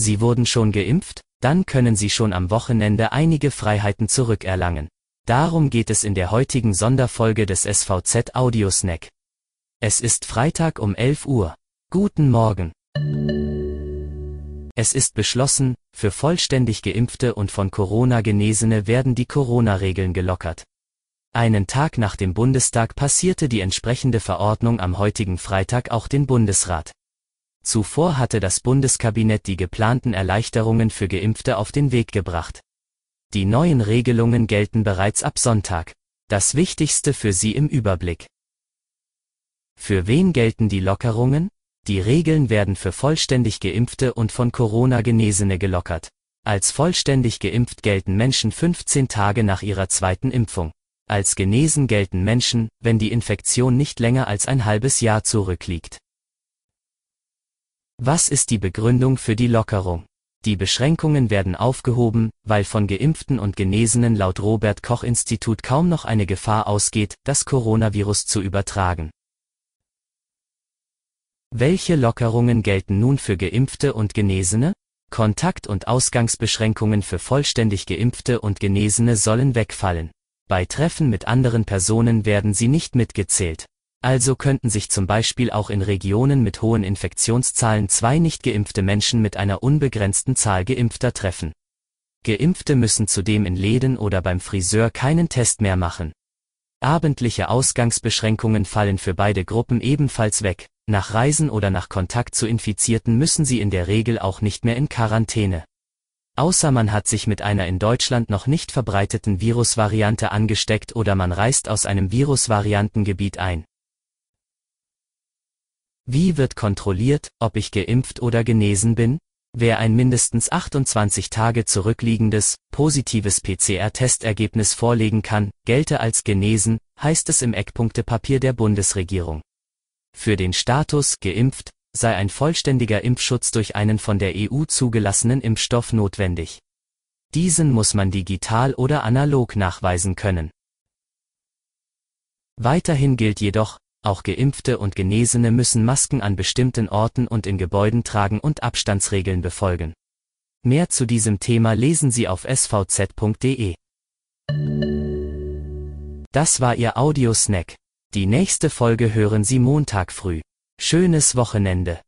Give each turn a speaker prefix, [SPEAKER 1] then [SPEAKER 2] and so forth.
[SPEAKER 1] Sie wurden schon geimpft? Dann können Sie schon am Wochenende einige Freiheiten zurückerlangen. Darum geht es in der heutigen Sonderfolge des SVZ Audiosnack. Es ist Freitag um 11 Uhr. Guten Morgen. Es ist beschlossen, für vollständig geimpfte und von Corona Genesene werden die Corona-Regeln gelockert. Einen Tag nach dem Bundestag passierte die entsprechende Verordnung am heutigen Freitag auch den Bundesrat. Zuvor hatte das Bundeskabinett die geplanten Erleichterungen für Geimpfte auf den Weg gebracht. Die neuen Regelungen gelten bereits ab Sonntag. Das Wichtigste für Sie im Überblick. Für wen gelten die Lockerungen? Die Regeln werden für vollständig Geimpfte und von Corona Genesene gelockert. Als vollständig geimpft gelten Menschen 15 Tage nach ihrer zweiten Impfung. Als genesen gelten Menschen, wenn die Infektion nicht länger als ein halbes Jahr zurückliegt. Was ist die Begründung für die Lockerung? Die Beschränkungen werden aufgehoben, weil von Geimpften und Genesenen laut Robert Koch Institut kaum noch eine Gefahr ausgeht, das Coronavirus zu übertragen. Welche Lockerungen gelten nun für Geimpfte und Genesene? Kontakt- und Ausgangsbeschränkungen für vollständig Geimpfte und Genesene sollen wegfallen. Bei Treffen mit anderen Personen werden sie nicht mitgezählt. Also könnten sich zum Beispiel auch in Regionen mit hohen Infektionszahlen zwei nicht geimpfte Menschen mit einer unbegrenzten Zahl geimpfter treffen. Geimpfte müssen zudem in Läden oder beim Friseur keinen Test mehr machen. Abendliche Ausgangsbeschränkungen fallen für beide Gruppen ebenfalls weg. Nach Reisen oder nach Kontakt zu Infizierten müssen sie in der Regel auch nicht mehr in Quarantäne. Außer man hat sich mit einer in Deutschland noch nicht verbreiteten Virusvariante angesteckt oder man reist aus einem Virusvariantengebiet ein. Wie wird kontrolliert, ob ich geimpft oder genesen bin? Wer ein mindestens 28 Tage zurückliegendes, positives PCR-Testergebnis vorlegen kann, gelte als genesen, heißt es im Eckpunktepapier der Bundesregierung. Für den Status geimpft sei ein vollständiger Impfschutz durch einen von der EU zugelassenen Impfstoff notwendig. Diesen muss man digital oder analog nachweisen können. Weiterhin gilt jedoch, auch Geimpfte und Genesene müssen Masken an bestimmten Orten und in Gebäuden tragen und Abstandsregeln befolgen. Mehr zu diesem Thema lesen Sie auf svz.de. Das war Ihr Audiosnack. Die nächste Folge hören Sie Montag früh. Schönes Wochenende.